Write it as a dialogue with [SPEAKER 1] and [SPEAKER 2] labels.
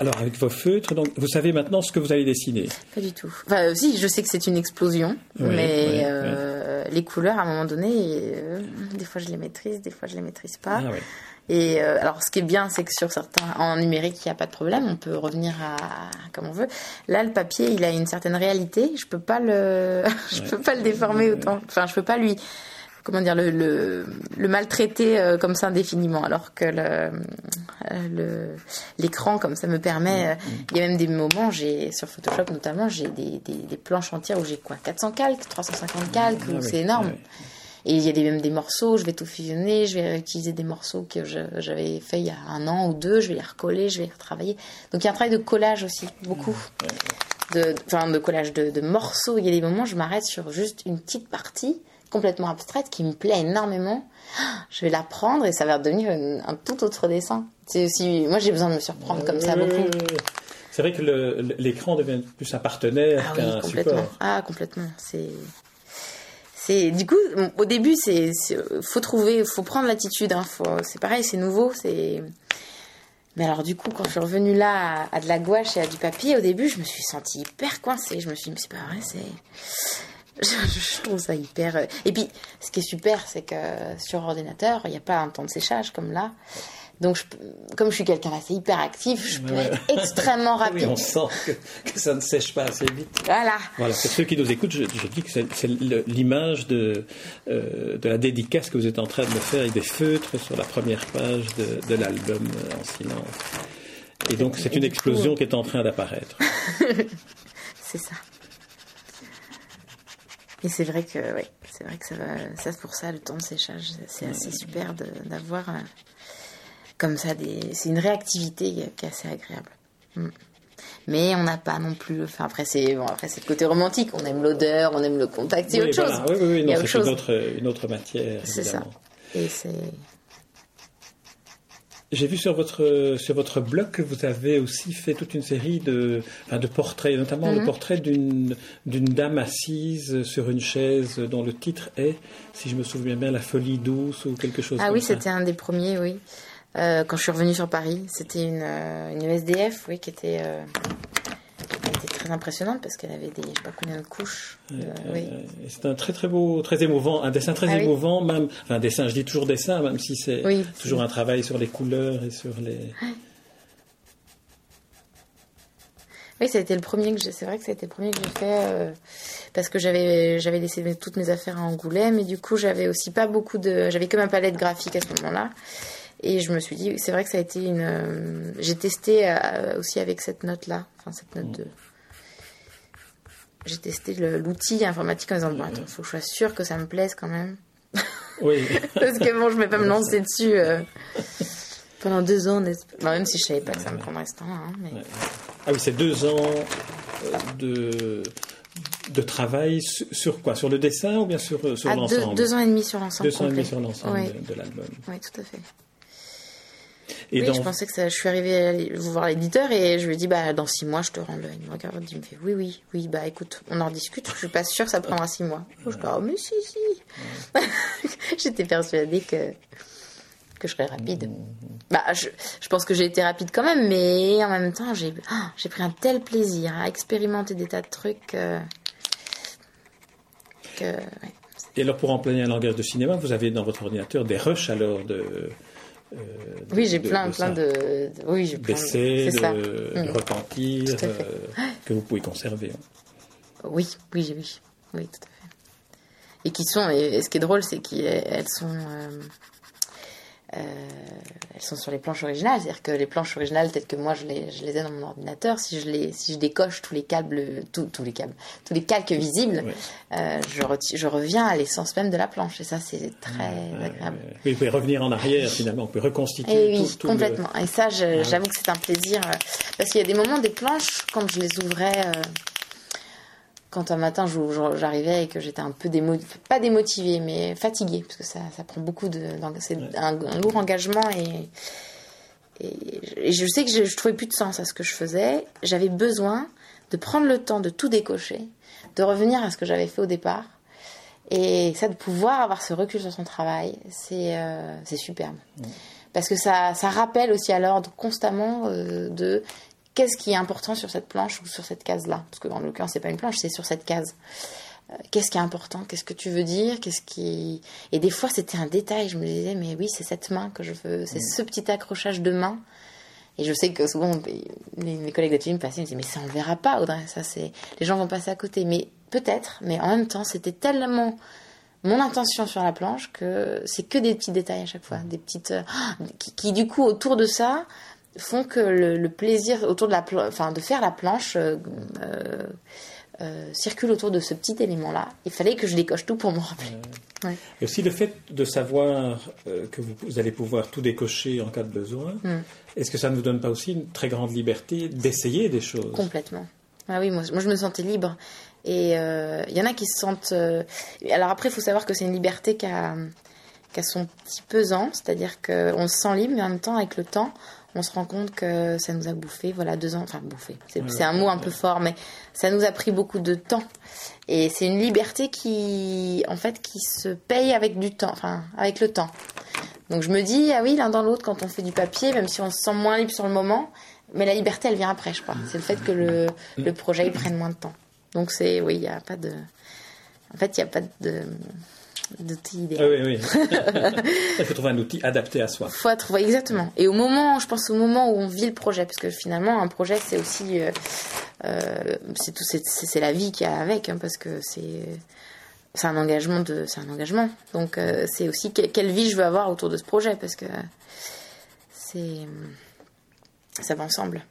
[SPEAKER 1] Alors avec vos feutres, donc vous savez maintenant ce que vous allez dessiner.
[SPEAKER 2] Pas du tout. Enfin, euh, si, je sais que c'est une explosion, mais euh, les couleurs, à un moment donné, euh, des fois je les maîtrise, des fois je les maîtrise pas. Ah, Et alors, ce qui est bien, c'est que sur certains, en numérique, il n'y a pas de problème, on peut revenir à comme on veut. Là, le papier, il a une certaine réalité. Je peux pas le, je peux pas le déformer autant. Enfin, je peux pas lui comment dire le, le, le maltraiter euh, comme ça indéfiniment alors que le l'écran comme ça me permet euh, il y a même des moments j'ai sur Photoshop notamment j'ai des, des, des, planches entières où j'ai quoi 400 calques 350 calques ah c'est énorme. et il y a des, même des morceaux je vais tout fusionner je vais utiliser des morceaux que j'avais fait il y a un an ou deux je vais les recoller je vais les retravailler. Donc il y a un travail de collage aussi beaucoup. De, enfin, de collage de, de morceaux. Il y a des moments je m'arrête sur juste une petite partie complètement abstraite qui me plaît énormément, je vais la prendre et ça va devenir un tout autre dessin. C'est aussi, moi j'ai besoin de me surprendre comme ça beaucoup.
[SPEAKER 1] C'est vrai que l'écran devient plus un partenaire ah qu'un support.
[SPEAKER 2] Ah complètement. C'est c'est du coup au début c'est faut trouver, faut prendre l'attitude. Hein, c'est pareil, c'est nouveau, c'est mais alors du coup, quand je suis revenue là à, à, de la gouache et à du papier, au début, je me suis sentie hyper coincée. Je me suis dit, mais c'est pas vrai, c'est je trouve ça hyper. Euh, et puis, ce qui est super, c'est que sur ordinateur, il n'y a pas un temps de séchage comme là. Donc, comme je suis quelqu'un d'assez hyper actif, je peux être extrêmement rapide.
[SPEAKER 1] on sent que, ça ne sèche pas assez vite.
[SPEAKER 2] Voilà.
[SPEAKER 1] Voilà. Pour ceux qui nous écoutent, je, dis que c'est l'image de, euh, de la dédicace que vous êtes en train de me faire avec des feutres sur la première page de, de l'album euh, en silence. Et donc, c'est une explosion qui est en train d'apparaître.
[SPEAKER 2] c'est ça. Et c'est vrai que, ouais, c'est vrai que ça va, ça pour ça, le temps de séchage, c'est assez super d'avoir euh, comme ça des, c'est une réactivité qui est assez agréable. Mm. Mais on n'a pas non plus, enfin après c'est bon, après c'est le côté romantique, on aime l'odeur, on aime le contact, c'est autre chose.
[SPEAKER 1] Oui, oui, oui, c'est une autre, une autre matière.
[SPEAKER 2] C'est ça. Et c'est
[SPEAKER 1] j'ai vu sur votre sur votre blog que vous avez aussi fait toute une série de de portraits, notamment le mhm. portrait d'une d'une dame assise sur une chaise dont le titre est, si je me souviens bien, la folie douce ou quelque chose.
[SPEAKER 2] Ah
[SPEAKER 1] oui,
[SPEAKER 2] c'était un des premiers, oui. Euh, quand je suis revenue sur Paris, c'était une euh, une SDF, oui, qui était euh, très impressionnante parce qu'elle avait des, je sais pas combien de couches. Euh,
[SPEAKER 1] c'est un très très beau, très émouvant, un dessin très ah émouvant, même, un dessin, je dis toujours dessin, même si c'est toujours un travail sur les couleurs et sur les.
[SPEAKER 2] Oui, été le premier que c'est vrai que été le premier que j'ai fait euh, parce que j'avais j'avais laissé toutes mes affaires à Angoulême et du coup j'avais aussi pas beaucoup de j'avais que ma palette graphique à ce moment-là et je me suis dit c'est vrai que ça a été une euh, j'ai testé aussi avec cette note là enfin cette note de j'ai testé l'outil informatique en disant bon, attends, faut que je sois sûre que ça me plaise quand même.
[SPEAKER 1] Oui.
[SPEAKER 2] Parce que bon, je ne vais pas me lancer dessus euh, pendant deux ans, même si je savais pas que ça me prendrait ce temps. Hein,
[SPEAKER 1] Ah oui, c'est deux ans euh, de de travail sur quoi? Sur le dessin ou bien sur, sur ah, l'ensemble?
[SPEAKER 2] deux, ans et demi sur l'ensemble.
[SPEAKER 1] Deux ans et demi sur l'ensemble de, de l'album.
[SPEAKER 2] Oui, tout à fait oui, je pensais que ça. Je suis arrivée à voir l'éditeur et je lui ai dit bah dans six mois je te rends le. Il me regarde, il me fait oui oui oui bah écoute on en discute. Je suis pas sûre que ça prendra six mois. Je dis oh mais si si. J'étais persuadée que que je serais rapide. Bah je, je pense que j'ai été rapide quand même, mais en même temps j'ai j'ai pris un tel plaisir à expérimenter des tas de trucs. Euh, que, ouais.
[SPEAKER 1] Et alors pour employer un langage de cinéma, vous avez dans votre ordinateur des rushs alors de
[SPEAKER 2] euh, oui, j'ai plein, plein de, oui,
[SPEAKER 1] j'ai plein de, de, mm. repentir euh, que vous pouvez conserver. Hein.
[SPEAKER 2] Oui, oui, oui, oui, tout à fait. Et qui sont, et, ce qui est drôle, c'est qu'elles sont, euh, euh, elles sont sur les planches originales, c'est-à-dire que les planches originales telles que moi je les, je les ai dans mon ordinateur, si je les, si je décoche tous les câbles, tous les câbles, tous les calques visibles, euh, je, je reviens à l'essence même de la planche et ça c'est très agréable.
[SPEAKER 1] Oui, vous pouvez revenir en arrière finalement, vous pouvez reconstituer.
[SPEAKER 2] Et eh oui, complètement. Et ça, j'avoue que c'est un plaisir euh, parce qu'il y a des moments des planches quand je les ouvrais quand un matin j'arrivais et que j'étais un peu pas démotivée, mais fatiguée, parce que ça, ça prend beaucoup de. C'est un, lourd engagement et, et, je sais que je, je, trouvais plus de sens à ce que je faisais. J'avais besoin de prendre le temps de tout décocher, de revenir à ce que j'avais fait au départ. Et ça, de pouvoir avoir ce recul sur son travail, c'est euh, superbe. Parce que ça, ça rappelle aussi à l'ordre constamment euh, de qu'est-ce qui est important sur cette planche ou sur cette case-là? Parce que, en l'occurrence, c'est pas une planche, c'est sur cette case. Euh, qu'est-ce qui est important? Qu'est-ce que tu veux dire? Qu'est-ce qui Et des fois, c'était un détail. Je me disais, mais oui, c'est cette main que je veux, c'est mm. ce petit accrochage de main. Et je sais que souvent, mes collègues d'atelier me passaient, ils me disaient, mais ça, on le verra pas, Audrey. Ça, c'est, les gens vont passer à côté. Mais peut-être, mais en même temps, c'était tellement mon intention sur la planche que c'est que des petits détails à chaque fois, des petites euh, qui, du coup autour de ça font que le, plaisir autour de la enfin de faire la planche euh, euh, circule autour de ce petit élément là. Il fallait que je décoche tout pour me rappeler.
[SPEAKER 1] Et aussi le fait de savoir que vous, allez pouvoir tout décocher en cas de besoin. Mm. Est-ce que ça ne vous donne pas aussi une très grande liberté d'essayer des choses?
[SPEAKER 2] Complètement. Ah oui, moi, moi je me sentais libre. Et il euh, y en a qui se sentent. Euh, alors après, il faut savoir que c'est une liberté qui a, qui a, son petit pesant, c'est-à-dire qu'on se sent libre, mais en même temps, avec le temps, on se rend compte que ça nous a bouffé, voilà, deux ans, enfin bouffé, c'est un mot un peu fort, mais ça nous a pris beaucoup de temps. Et c'est une liberté qui, en fait, qui se paye avec du temps, enfin, avec le temps. Donc je me dis, ah oui, l'un dans l'autre, quand on fait du papier, même si on se sent moins libre sur le moment, mais la liberté, elle vient après, je crois. C'est le fait que le, le projet, il prenne moins de temps. Donc c'est, oui, il n'y a pas de... En fait, il n'y a pas de d'outil idéal.
[SPEAKER 1] Ah oui, oui. il faut trouver un outil adapté à soi.
[SPEAKER 2] Il faut trouver exactement. Et au moment, je pense au moment où on vit le projet, parce que finalement, un projet, c'est aussi, euh, euh, c'est tout, c'est la vie qu'il y a avec, hein, parce que c'est, c'est un engagement de, c'est un engagement. Donc euh, c'est aussi quelle vie je veux avoir autour de ce projet, parce que c'est, ça va ensemble.